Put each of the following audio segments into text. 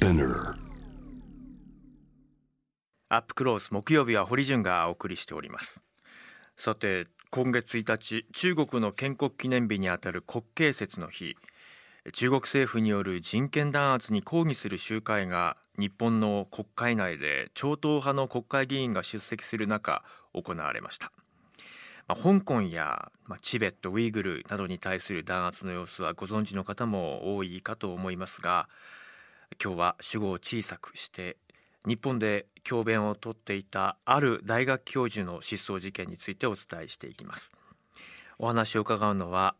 Spinner. アップクロース木曜日は堀潤がお送りしております。さて今月1日中国の建国記念日にあたる国慶節の日。中国政府による人権弾圧に抗議する集会が日本の国会内で超党派の国会議員が出席する中行われました。まあ、香港や、まあ、チベットウイグルなどに対する弾圧の様子はご存知の方も多いかと思いますが今日は主語を小さくして日本で教鞭をとっていたある大学教授の失踪事件についてお伝えしていきます。お話を伺うのは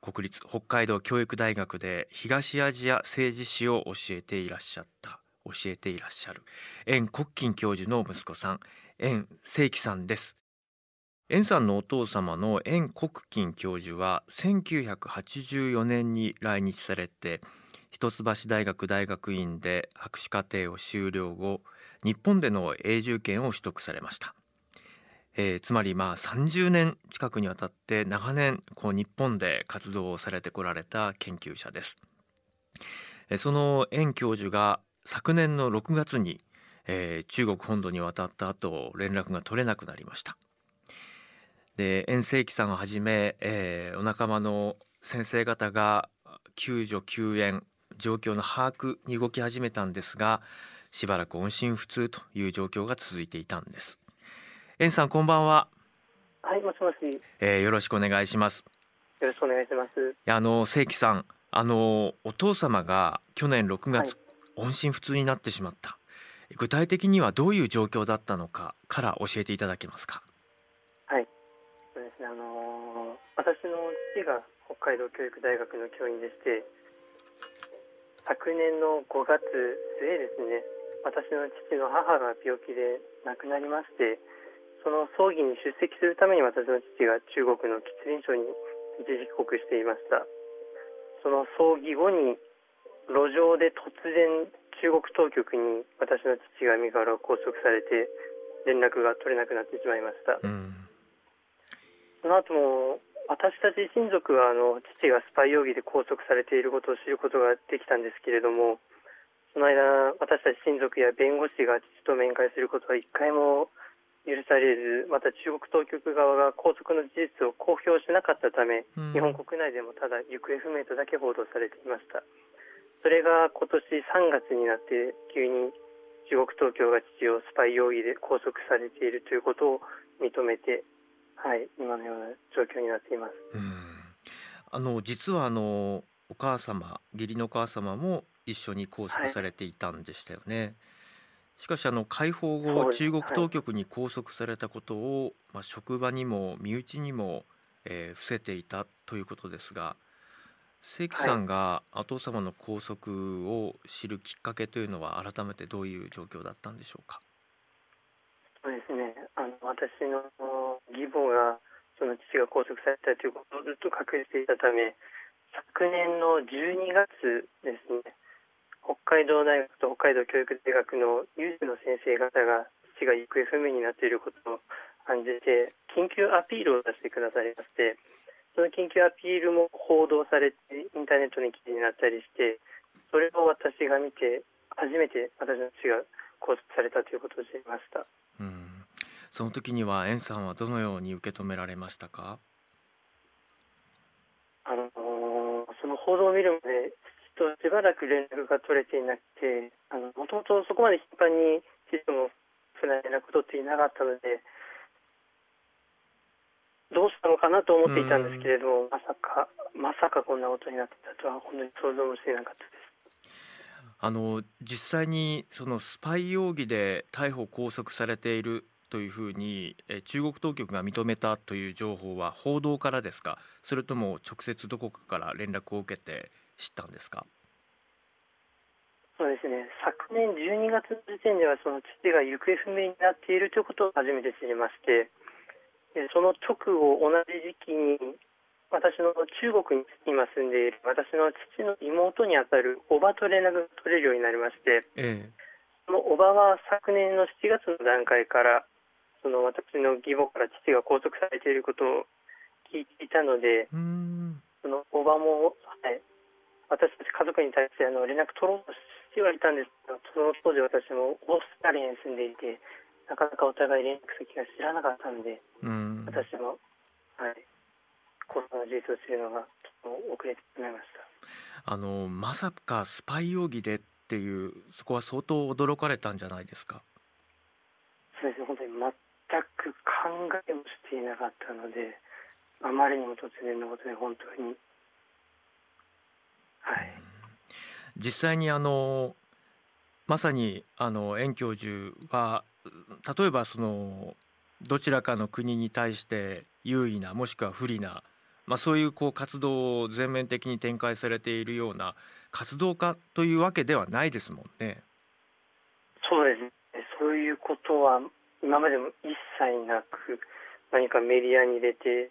国立北海道教育大学で東アジア政治史を教えていらっしゃった教えていらっしゃる円国金教授の息子さん円正樹さんです。円さんのお父様の円国金教授は1984年に来日されて一橋大学大学院で博士課程を修了後日本での永住権を取得されました、えー、つまりまあ30年近くにわたって長年こう日本で活動をされてこられた研究者です。その円教授が昨年の6月に、えー、中国本土に渡った後連絡が取れなくなりました。で遠征記さんをはじめ、えー、お仲間の先生方が救助救援状況の把握に動き始めたんですがしばらく音信不通という状況が続いていたんです。遠さんこんばんは。はいもしもし、えー、よろしくお願いします。よろしくお願いします。あの正規さんあのお父様が去年6月、はい、音信不通になってしまった。具体的にはどういう状況だったのかから教えていただけますか？ね、あのー、私の父が北海道教育大学の教員でして昨年の5月末ですね私の父の母が病気で亡くなりましてその葬儀に出席するために私の父が中国の吉林省に一時帰国していました。その葬儀後に路上で突然中国当局に私の父が身柄を拘束されて連絡が取れなくなってしまいました、うん。その後も私たち親族はあの父がスパイ容疑で拘束されていることを知ることができたんですけれどもその間私たち親族や弁護士が父と面会することは一回も許されずまた中国当局側が拘束の事実を公表しなかったため、うん、日本国内でもただ行方不明とだけ報道されていました。それが今年3月になって急に中国当局が父をスパイ容疑で拘束されているということを認めてはい、今のような状況になっています。あの実はあのお母様、義理のお母様も一緒に拘束されていたんでしたよね。はい、しかしあの解放後、中国当局に拘束されたことを、はい、まあ職場にも身内にも、えー、伏せていたということですが、関さんがお父様の拘束を知るきっかけというのは改めてどういう状況だったんでしょうか？そうですね。私の義母がその父が拘束されたということをずっと隠していたため昨年の12月ですね北海道大学と北海道教育大学の有志の先生方が父が行方不明になっていることを感じて緊急アピールを出してくださいましてその緊急アピールも報道されてインターネットに記事になったりしてそれを私が見て初めて私の父が拘束されたということを知りました。うんその時には円さんはどのように受け止められましたか？あのその報道を見るまでとしばらく連絡が取れていなくてもともとそこまで頻繁に父とも不連絡取っていなかったのでどうしたのかなと思っていたんですけれどもまさかまさかこんなことになってたとは本当に想像もしていなかったです。あの実際にそのスパイ容疑で逮捕拘束されているというふうに中国当局が認めたという情報は報道からですか？それとも直接どこかから連絡を受けて知ったんですか？そうですね。昨年12月の時点ではその父が行方不明になっているということを初めて知りましてその直後同じ時期に私の中国に今住んでいる私の父の妹にあたるおばと連絡が取れるようになりまして、ええ、そのおばは昨年の7月の段階からその私の義母から父が拘束されていることを聞いていたので、そのおばも、はい、私たち家族に対してあの連絡取ろうと父はいたんですけど、その当時私もオーストラリアに住んでいて、なかなかお互い連絡先が知らなかったので、うん、私も、はい、コロナの事実を知るのが遅れてしまいました。あのまさかスパイ容疑でっていうそこは相当驚かれたんじゃないですか？そうですね本当に全く考えもしていなかったので、あまりにも突然のことで本当にはい。実際にあのまさにあの遠教授は例えばそのどちらかの国に対して優位なもしくは不利な、まあ、そういうこう活動を全面的に展開されているような活動家というわけではないですもんね。そうですねそういうことは今までも一切なく何かメディアに出て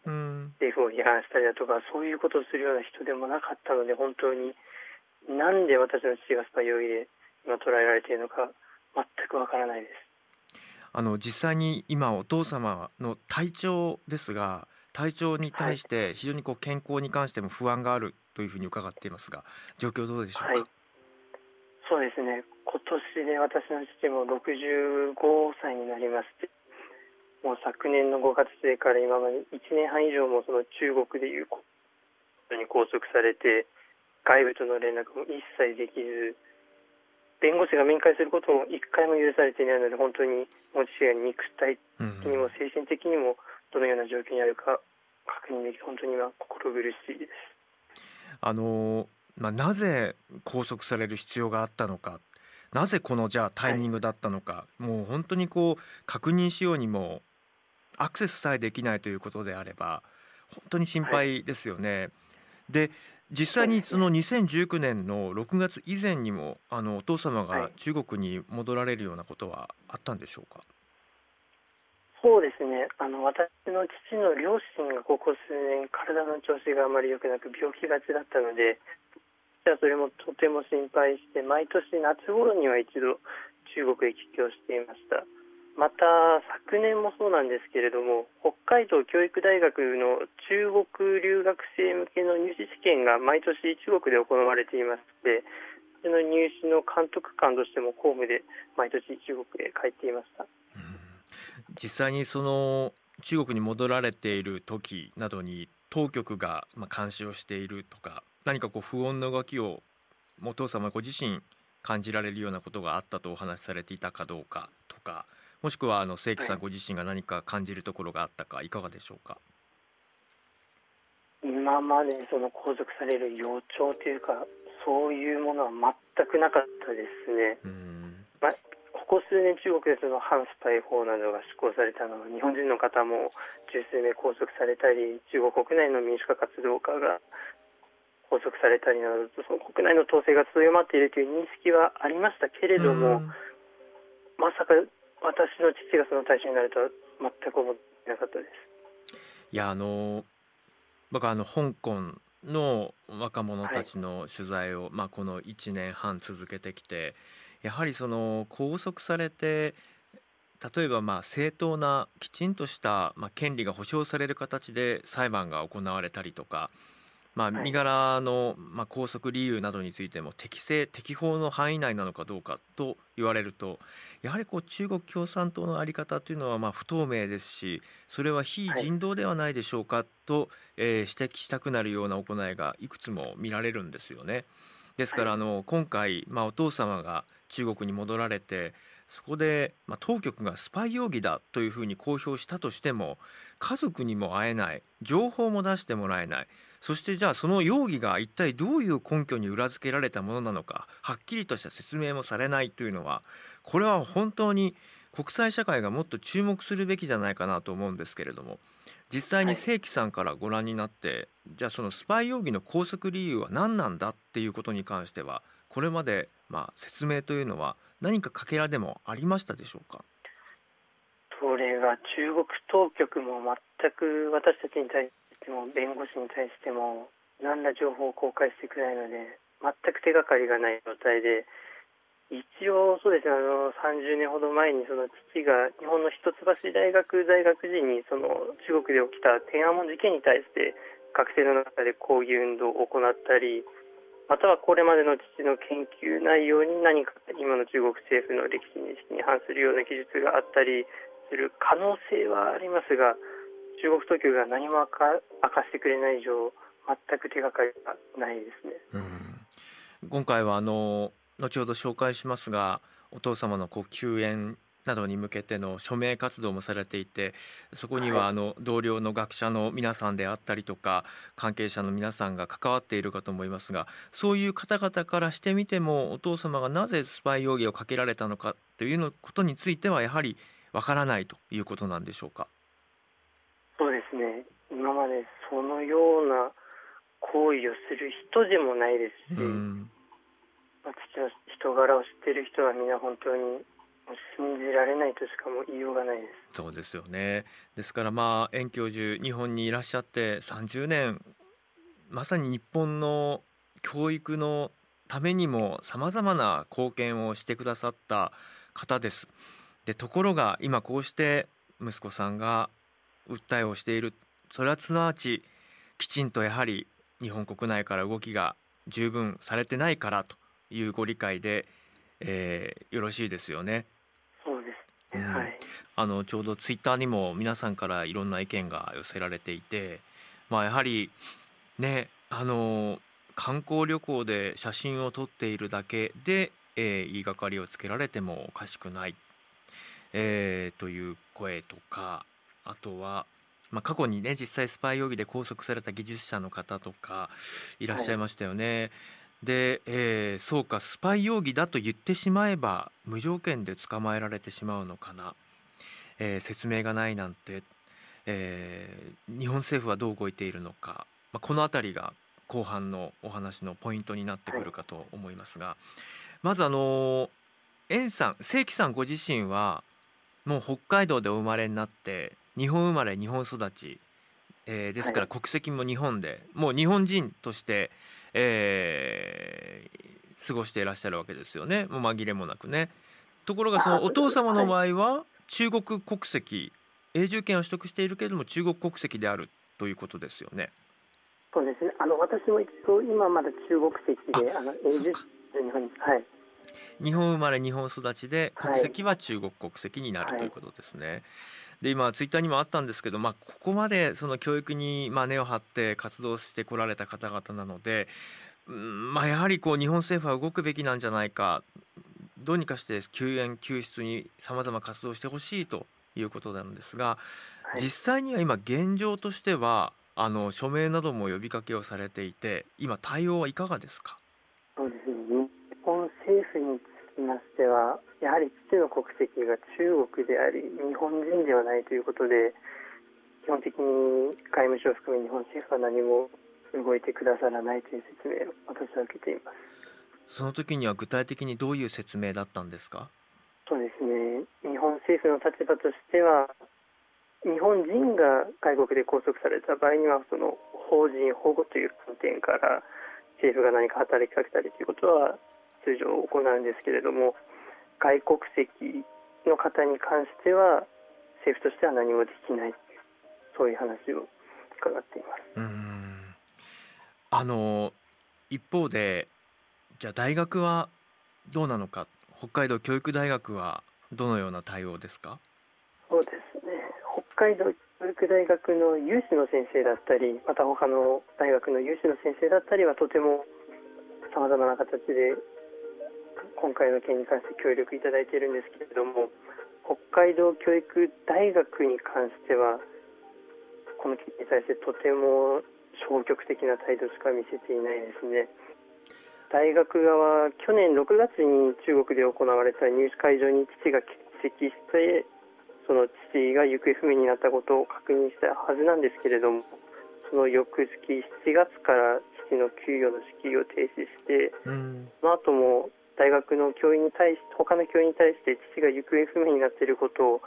政府を批判したりだとかそういうことをするような人でもなかったので本当になんで私の父がスパイ容疑で今捉えられているのか全くわからないです。あの実際に今お父様の体調ですが体調に対して非常にこう健康に関しても不安があるというふうに伺っていますが状況どうでしょうか、はい、そうですね今年で私の父も65歳になりましてもう昨年の5月末から今まで1年半以上もその中国でいうことに拘束されて外部との連絡も一切できず弁護士が面会することも一回も許されていないので本当に持ちが肉体的にも精神的にもどのような状況にあるか確認でき本当に今心苦しいです。あのまあ、なぜ拘束される必要があったのか。なぜこのじゃあタイミングだったのか、はい、もう本当にこう確認しようにもアクセスさえできないということであれば本当に心配ですよね。はい、で実際にその2019年の6月以前にもあのお父様が中国に戻られるようなことはあったんでしょうか、そうですね。あの私の父の両親がここ数年体の調子があまり良くなく病気がちだったのでじゃそれもとても心配して毎年夏頃には一度中国へ帰郷していました。また昨年もそうなんですけれども北海道教育大学の中国留学生向けの入試試験が毎年中国で行われていましてその入試の監督官としても公務で毎年中国へ帰っていました、実際にその中国に戻られている時などに当局がま監視をしているとか何かこう不穏な動きをお父様ご自身感じられるようなことがあったとお話しされていたかどうかとかもしくはあの正規さんご自身が何か感じるところがあったかいかがでしょうか？今までその拘束される予兆というかそういうものは全くなかったですね。まあ、ここ数年中国でその反スパイ法などが施行されたのは日本人の方も十数名拘束されたり中国国内の民主化活動家が拘束されたりなどその国内の統制が強まっているという認識はありましたけれども、まさか私の父がその対象になるとは全く思ってなかったです。いやあの僕はあの香港の若者たちの取材を、はい、まあ、この1年半続けてきてやはりその拘束されて例えばまあ正当なきちんとした、まあ、権利が保障される形で裁判が行われたりとかまあ、身柄の、まあ、拘束理由などについても適正適法の範囲内なのかどうかと言われるとやはりこう中国共産党の在り方というのはまあ不透明ですしそれは非人道ではないでしょうかと、えー、指摘したくなるような行いがいくつも見られるんですよね。ですからあの今回、まあ、お父様が中国に戻られてそこで、まあ、当局がスパイ容疑だというふうに公表したとしても家族にも会えない情報も出してもらえないそしてじゃあその容疑が一体どういう根拠に裏付けられたものなのかはっきりとした説明もされないというのはこれは本当に国際社会がもっと注目するべきじゃないかなと思うんですけれども実際に正規さんからご覧になって、はい、じゃあそのスパイ容疑の拘束理由は何なんだっていうことに関してはこれまでまあ説明というのは何かかけらでもありましたでしょうか？それが中国当局も全く私たちに対しても弁護士に対しても何ら情報を公開してくれないので全く手がかりがない状態で一応そうですねあの30年ほど前にその父が日本の一橋大学在学時にその中国で起きた天安門事件に対して学生の中で抗議運動を行ったりまたはこれまでの父の研究内容に何か今の中国政府の歴史認識に反するような記述があったりする可能性はありますが中国当局が何も明か明かしてくれない以上全く手がかりがないですね。うん、今回はあの後ほど紹介しますがお父様のこう救援などに向けての署名活動もされていてそこにはあの同僚の学者の皆さんであったりとか関係者の皆さんが関わっているかと思いますがそういう方々からしてみてもお父様がなぜスパイ容疑をかけられたのかということについてはやはりわからないということなんでしょうか？ですね。今までそのような行為をする人でもないですし、うん。まあ、父の人柄を知っている人は皆本当に信じられないとしかも言いようがないです。そうですよね。ですからまあ遠教授日本にいらっしゃって30年まさに日本の教育のためにもさまざまな貢献をしてくださった方です。でところが今こうして息子さんが訴えをしている。それはすなわちきちんとやはり日本国内から動きが十分されてないからというご理解で、えー、よろしいですよね。そうですね、うん、はい、あのちょうどツイッターにも皆さんからいろんな意見が寄せられていて、まあ、やはりねあの観光旅行で写真を撮っているだけで、えー、言いがかりをつけられてもおかしくない、えー、という声とかあとは、まあ、過去にね実際スパイ容疑で拘束された技術者の方とかいらっしゃいましたよね。はい。で、えー、そうかスパイ容疑だと言ってしまえば無条件で捕まえられてしまうのかな、えー、説明がないなんて、えー、日本政府はどう動いているのか、まあ、この辺りが後半のお話のポイントになってくるかと思いますが、はい、まずあの円さん正規さんご自身はもう北海道でお生まれになって日本生まれ日本育ち、えー、ですから国籍も日本で、はい、もう日本人としてえー、過ごしていらっしゃるわけですよねもう紛れもなくね。ところがそのお父様の場合は中国国籍永住権を取得しているけれども中国国籍であるということですよね。そうですね。あの私も一応今まだ中国籍であの永住日本はい。日本生まれ日本育ちで国籍は中国国籍になる、はい、ということですね。で今ツイッターにもあったんですけど、まあ、ここまでその教育にまあ根を張って活動してこられた方々なので、うんまあ、やはりこう日本政府は動くべきなんじゃないかどうにかして救援救出にさまざま活動してほしいということなんですが、はい、実際には今現状としてはあの署名なども呼びかけをされていて今対応はいかがですか？そうですね。日本政府につきましてはやはり父の国籍が中国であり日本人ではないということで基本的に外務省を含め日本政府は何も動いてくださらないという説明を私は受けています。その時には具体的にどういう説明だったんですか？そうですね。日本政府の立場としては日本人が外国で拘束された場合にはその法人保護という観点から政府が何か働きかけたりということは通常行うんですけれども外国籍の方に関しては政府としては何もできないそういう話を伺っています。うん。あの一方でじゃあ大学はどうなのか北海道教育大学はどのような対応ですか？そうですね。北海道教育大学の有志の先生だったりまた他の大学の有志の先生だったりはとてもさまざまな形で今回の件に関して協力いただいているんですけれども北海道教育大学に関してはこの件に対してとても消極的な態度しか見せていないですね。大学側去年6月に中国で行われた入試会場に父が欠席してその父が行方不明になったことを確認したはずなんですけれどもその翌月7月から父の給与の支給を停止して、うん、その後も大学の教員に対し他の教員に対して父が行方不明になっていることを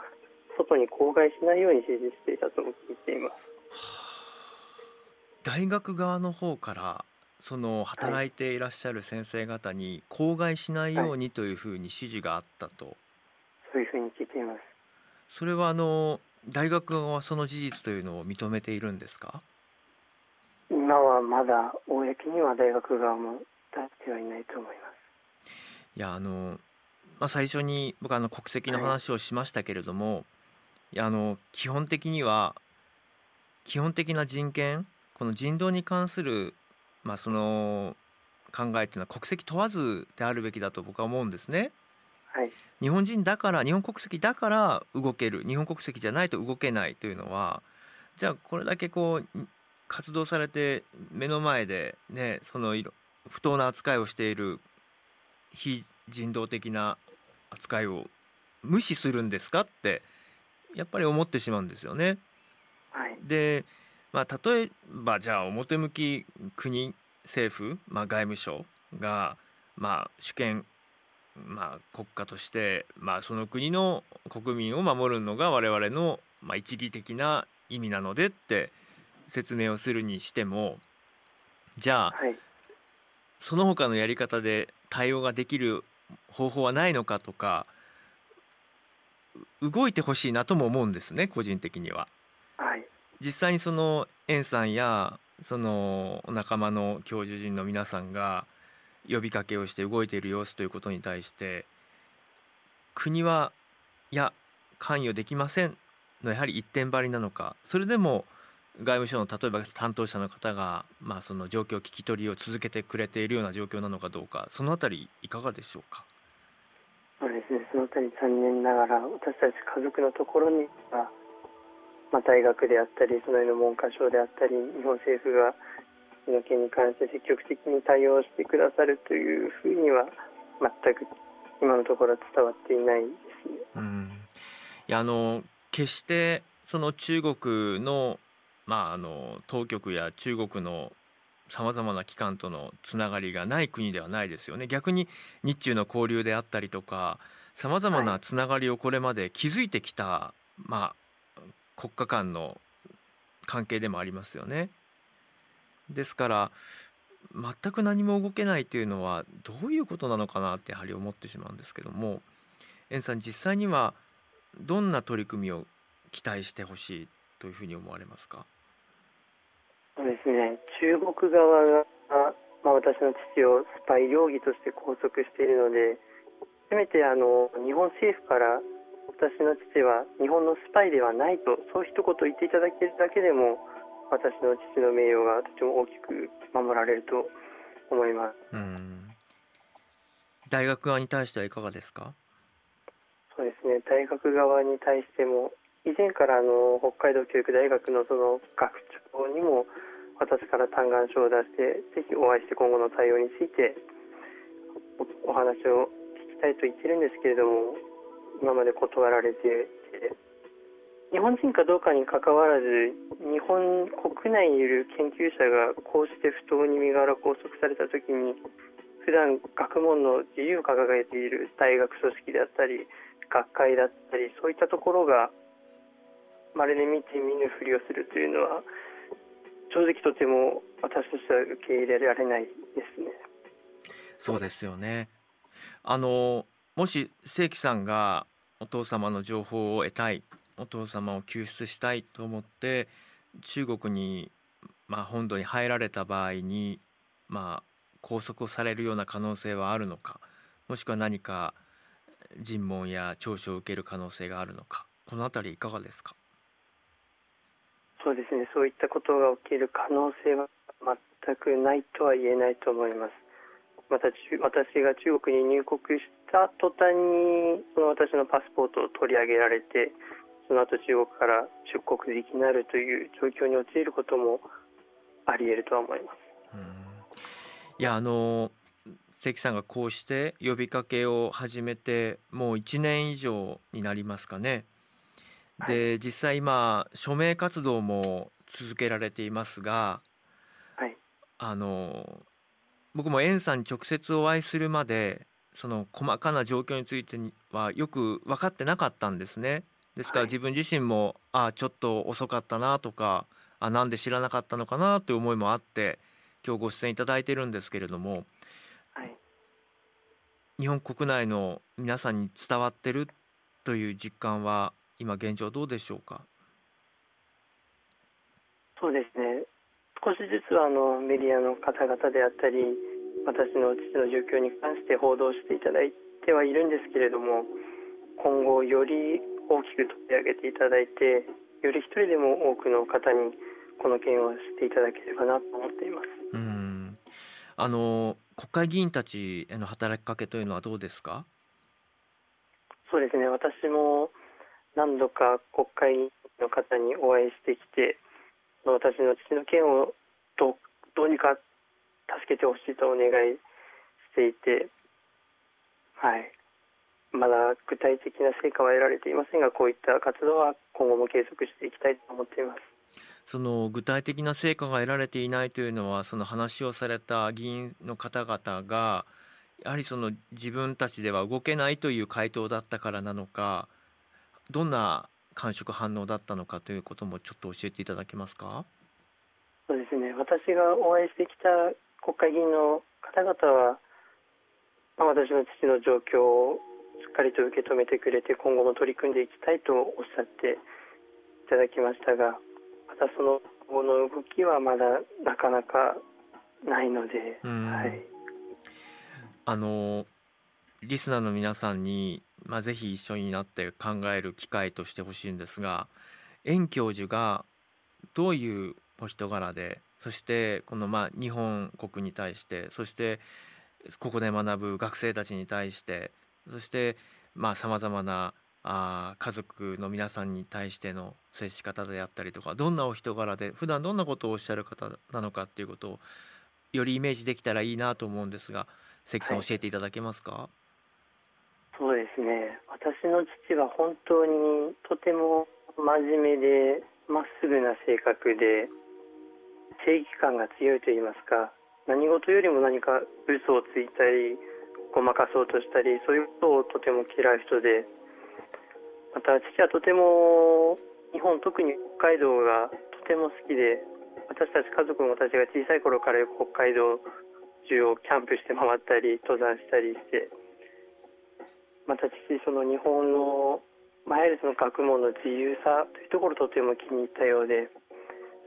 外に口外しないように指示していたと聞いています。大学側の方からその働いていらっしゃる先生方に口外しないようにというふうに指示があったと、はい、そういうふうに聞いています。それはあの大学側はその事実というのを認めているんですか？今はまだ公には大学側も出してはいないと思います。いやあの、まあ、最初に僕あの国籍の話をしましたけれども、はい、いやあの基本的には基本的な人権この人道に関する、まあ、その考えっていうのは国籍問わずであるべきだと僕は思うんですね。はい、日本人だから日本国籍だから動ける。日本国籍じゃないと動けないというのはじゃあこれだけこう活動されて目の前でねその不当な扱いをしている非人道的な扱いを無視するんですかってやっぱり思ってしまうんですよね。はい、で、まあ、例えばじゃあ表向き国政府、まあ、外務省が、まあ、主権、まあ、国家として、まあ、その国の国民を守るのが我々の、まあ、一義的な意味なのでって説明をするにしてもじゃあ、はい、その他のやり方で対応ができる方法はないのかとか動いてほしいなとも思うんですね個人的には。はい、実際にその円さんやその仲間の教授陣の皆さんが呼びかけをして動いている様子ということに対して国はいや関与できませんのやはり一点張りなのかそれでも外務省の例えば担当者の方が、まあ、その状況聞き取りを続けてくれているような状況なのかどうかそのあたりいかがでしょうか？そうですね。そのあたり残念ながら私たち家族のところには、まあ、大学であったりその辺の文科省であったり日本政府がその件に関して積極的に対応してくださるというふうには全く今のところ伝わっていないですね。うん。いやあの決してその中国の,、まあ、あの当局や中国のさまざまな機関とのつながりがない国ではないですよね逆に日中の交流であったりとかさまざまなつながりをこれまで築いてきた、はい、まあ、国家間の関係でもありますよね。ですから全く何も動けないというのはどういうことなのかなってやはり思ってしまうんですけども円さん実際にはどんな取り組みを期待してほしいというふうに思われますか？そうですね。中国側が、まあ、私の父をスパイ容疑として拘束しているのでせめてあの日本政府から私の父は日本のスパイではないとそう一言言っていただけるだけでも私の父の名誉がとても大きく守られると思います。大学側に対してはいかがですか？そうですね。大学側に対しても以前からあの北海道教育大学のその学長にも私から嘆願書を出してぜひお会いして今後の対応についてお話を聞きたいと言ってるんですけれども今まで断られて日本人かどうかにかかわらず日本国内にいる研究者がこうして不当に身柄拘束された時に普段学問の自由を掲げている大学組織であったり学会だったりそういったところがまるで見て見ぬふりをするというのは正直とても私としては受け入れられないですね。そうですよねあのもし正規さんがお父様の情報を得たいお父様を救出したいと思って中国に、まあ、本土に入られた場合に、まあ、拘束をされるような可能性はあるのかもしくは何か尋問や聴取を受ける可能性があるのかこの辺りいかがですか？そうですねそういったことが起きる可能性は全くないとは言えないと思いますまた私が中国に入国した途端にその私のパスポートを取り上げられてその後中国から出国できなるという状況に陥ることもあり得るとは思います。いやあの関さんがこうして呼びかけを始めてもう1年以上になりますかね。で、はい、実際今署名活動も続けられていますが、はい、あの僕も円さんに直接お会いするまでその細かな状況についてはよく分かってなかったんですね。ですから自分自身も、ああちょっと遅かったなとかあなんで知らなかったのかなという思いもあって今日ご出演いただいてるんですけれども、はい、日本国内の皆さんに伝わってるという実感は今現状どうでしょうか？そうですね。少しずつあのメディアの方々であったり私の父の状況に関して報道していただいてはいるんですけれども今後より大きく取り上げていただいてより一人でも多くの方にこの件をしていただければなと思っています。うん。あの国会議員たちへの働きかけというのはどうですか？そうですね。私も何度か国会議員の方にお会いしてきて私の父の件をどどうにか助けてほしいとお願いしていて、はい、まだ具体的な成果は得られていませんがこういった活動は今後も継続していきたいと思っています。その具体的な成果が得られていないというのはその話をされた議員の方々がやはりその自分たちでは動けないという回答だったからなのかどんな感触反応だったのかということもちょっと教えていただけますか？そうですね。私がお会いしてきた国会議員の方々は、まあ、私の父の状況をしっかりと受け止めてくれて今後も取り組んでいきたいとおっしゃっていただきましたがまたその後の動きはまだなかなかないので、はい、あのリスナーの皆さんに、まあ、ぜひ一緒になって考える機会としてほしいんですが円教授がどういうお人柄でそしてこのまあ日本国に対してそしてここで学ぶ学生たちに対してそしてさまざ、まなあ家族の皆さんに対しての接し方であったりとかどんなお人柄で普段どんなことをおっしゃる方なのかっていうことをよりイメージできたらいいなと思うんですが関さん教えていただけますか、はい、そうですね。私の父は本当にとても真面目でまっすぐな性格で正義感が強いと言いますか何事よりも何か嘘をついたりごまかそうとしたりそういうことをとても嫌う人でまた父はとても日本特に北海道がとても好きで私たち家族も私が小さい頃からよく北海道中をキャンプして回ったり登山したりしてまた父その日本のマイルズの学問の自由さというところとても気に入ったようで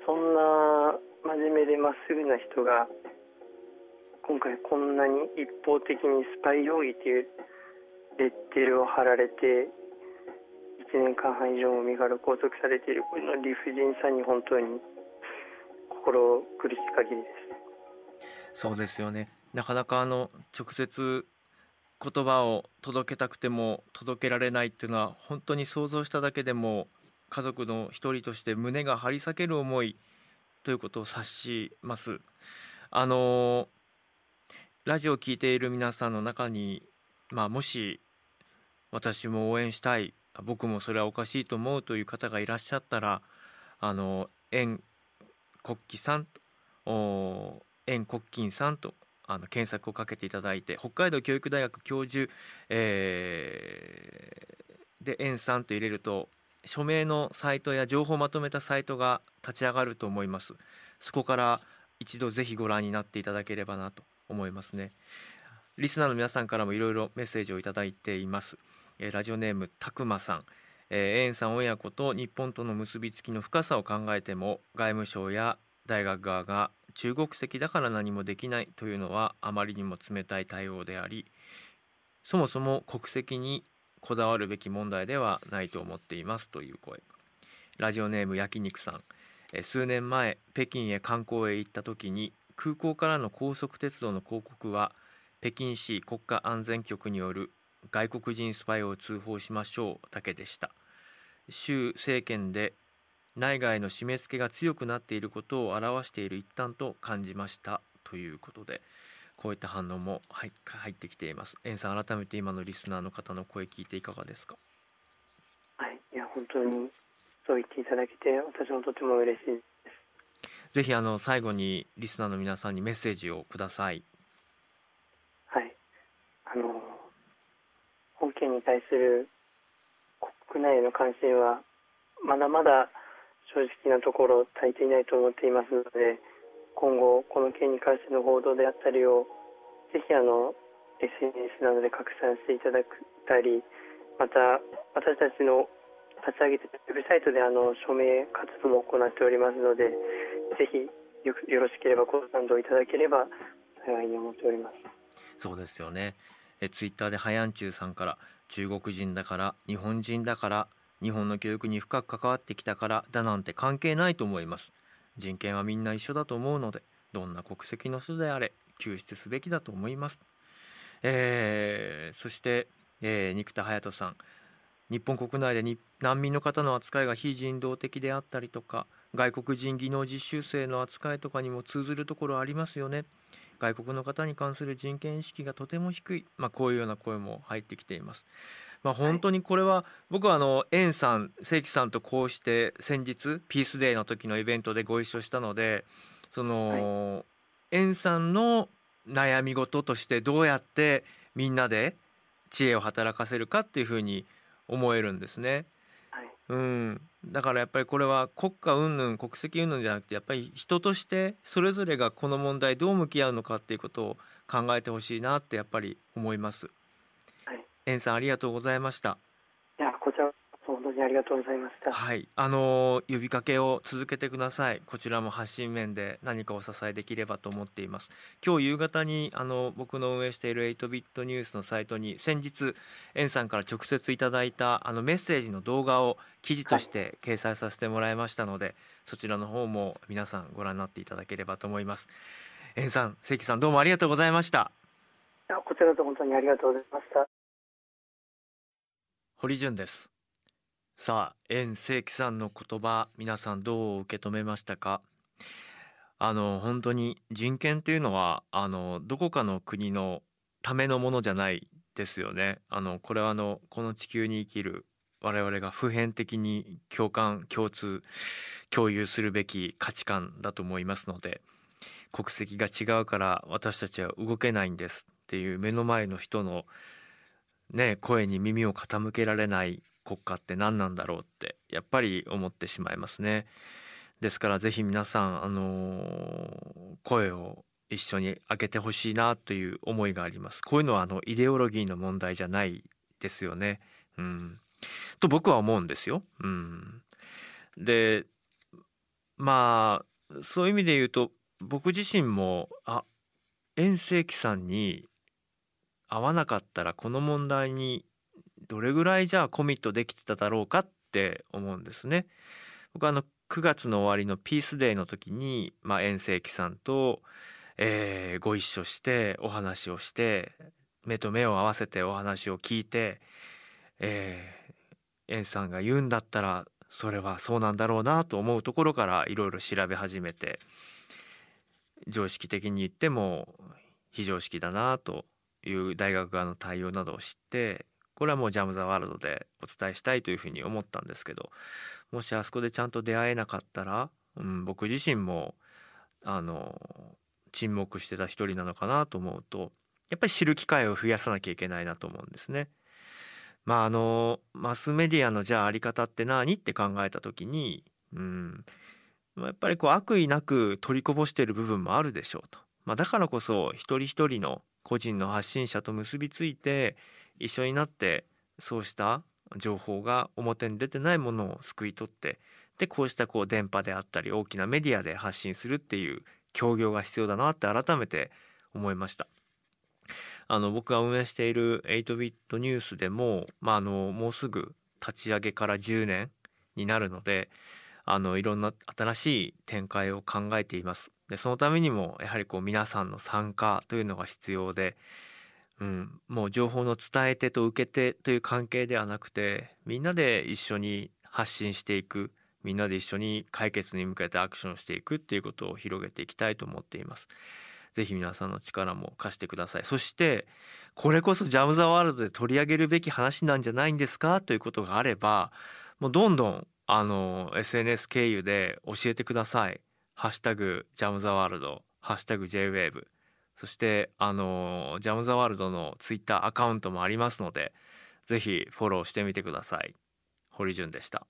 そんな真面目でまっすぐな人が今回こんなに一方的にスパイ容疑というレッテルを貼られて1年間半以上も身柄拘束されているこの理不尽さに本当に心苦しい限りです。そうですよね。なかなかあの直接言葉を届けたくても届けられないっていうのは本当に想像しただけでも家族の一人として胸が張り裂ける思いということを察します。あのラジオを聴いている皆さんの中に、まあ、もし私も応援したい僕もそれはおかしいと思うという方がいらっしゃったらあの円国旗さんと円国金さんとあの検索をかけていただいて北海道教育大学教授、えー、で円さんと入れると署名のサイトや情報をまとめたサイトが立ち上がると思います。そこから一度ぜひご覧になっていただければなと思いますね。リスナーの皆さんからもいろいろメッセージをいただいています、えー、ラジオネームたくまさん。えー、エンさん親子と日本との結びつきの深さを考えても外務省や大学側が中国籍だから何もできないというのはあまりにも冷たい対応でありそもそも国籍にこだわるべき問題ではないと思っていますという声。ラジオネーム焼肉さん。数年前北京へ観光へ行った時に空港からの高速鉄道の広告は北京市国家安全局による外国人スパイを通報しましょうだけでした。習政権で内外の締め付けが強くなっていることを表している一端と感じましたということでこういった反応も入ってきています。エンさん改めて今のリスナーの方の声聞いていかがですか？はい、いや本当にそう言っていただけて私もとても嬉しいです。ぜひあの最後にリスナーの皆さんにメッセージをください。はい、あの本件に対する国内の関心はまだまだ正直なところ足りていないと思っていますので。今後この件に関しての報道であったりをぜひあの SNS などで拡散していただくたりまた私たちの立ち上げてウェブサイトであの署名活動も行っておりますのでぜひよよろしければご賛同いただければ幸いに思っておりますそうですよねえツイッターでハヤンチューさんから中国人だから日本人だから日本の教育に深く関わってきたからだなんて関係ないと思います。人権はみんな一緒だと思うのでどんな国籍の人であれ救出すべきだと思います、えー、そして、えー、生田隼人さん。日本国内で難民の方の扱いが非人道的であったりとか外国人技能実習生の扱いとかにも通ずるところありますよね。外国の方に関する人権意識がとても低い、まあ、こういうような声も入ってきています。まあ、本当にこれは僕はあの円さん正規さんとこうして先日ピースデーの時のイベントでご一緒したのでその円さんの悩み事としてどうやってみんなで知恵を働かせるかっていうふうに思えるんですね。うん、だからやっぱりこれは国家云々国籍云々じゃなくてやっぱり人としてそれぞれがこの問題どう向き合うのかっていうことを考えてほしいなってやっぱり思います。はい、エンさんありがとうございました。いやこちら本当にありがとうございました。はい、あの呼びかけを続けてください。こちらも発信面で何かお支えできればと思っています。今日夕方にあの僕の運営している8ビットニュースのサイトに先日エンさんから直接いただいたあのメッセージの動画を記事として掲載させてもらいましたので、はい、そちらの方も皆さんご覧になっていただければと思います。エンさん、関さんどうもありがとうございました。こちらと本当にありがとうございました。堀潤です。さあ円正規さんの言葉皆さんどう受け止めましたか？あの本当に人権っていうのはあのどこかの国のためのものじゃないですよねあのこれはあのこの地球に生きる我々が普遍的に共感共通共有するべき価値観だと思いますので国籍が違うから私たちは動けないんですっていう目の前の人のね声に耳を傾けられない国家って何なんだろうってやっぱり思ってしまいますね。ですからぜひ皆さん、あのー、声を一緒に開けてほしいなという思いがあります。こういうのはあのイデオロギーの問題じゃないですよね。うん、と僕は思うんですよ。うん、でまあそういう意味で言うと僕自身もあ遠征期さんに会わなかったらこの問題にどれぐらいじゃあコミットできてただろうかって思うんですね。僕あの9月の終わりのピースデーの時に、遠征記さんと、えー、ご一緒してお話をして目と目を合わせてお話を聞いて、えー、遠さんが言うんだったらそれはそうなんだろうなと思うところからいろいろ調べ始めて常識的に言っても非常識だなという大学側の対応などを知ってこれはもうジャム・ザ・ワールドでお伝えしたいというふうに思ったんですけどもしあそこでちゃんと出会えなかったら、うん、僕自身もあの沈黙してた一人なのかなと思うとやっぱり知る機会を増やさなきゃいけないなと思うんですね。まああのマスメディアのじゃああり方って何って考えた時に、うん、やっぱりこう悪意なく取りこぼしてる部分もあるでしょうと。まあ、だからこそ一人一人の個人の発信者と結びついて一緒になってそうした情報が表に出てないものを救い取ってでこうしたこう電波であったり大きなメディアで発信するっていう協業が必要だなって改めて思いました。あの僕が運営している8ビットニュースでも、まあ、あのもうすぐ立ち上げから10年になるのであのいろんな新しい展開を考えています。でそのためにもやはりこう皆さんの参加というのが必要でうん、もう情報の伝え手と受け手という関係ではなくてみんなで一緒に発信していくみんなで一緒に解決に向けてアクションしていくっていうことを広げていきたいと思っています。ぜひ皆さんの力も貸してください。そしてこれこそジャム・ザ・ワールドで取り上げるべき話なんじゃないんですかということがあればもうどんどんあの SNS 経由で教えてください。ハッシュタグジャム・ザ・ワールドハッシュタグ JWAVE そしてあのジャム・ザ・ワールドのツイッターアカウントもありますのでぜひフォローしてみてください。堀潤でした。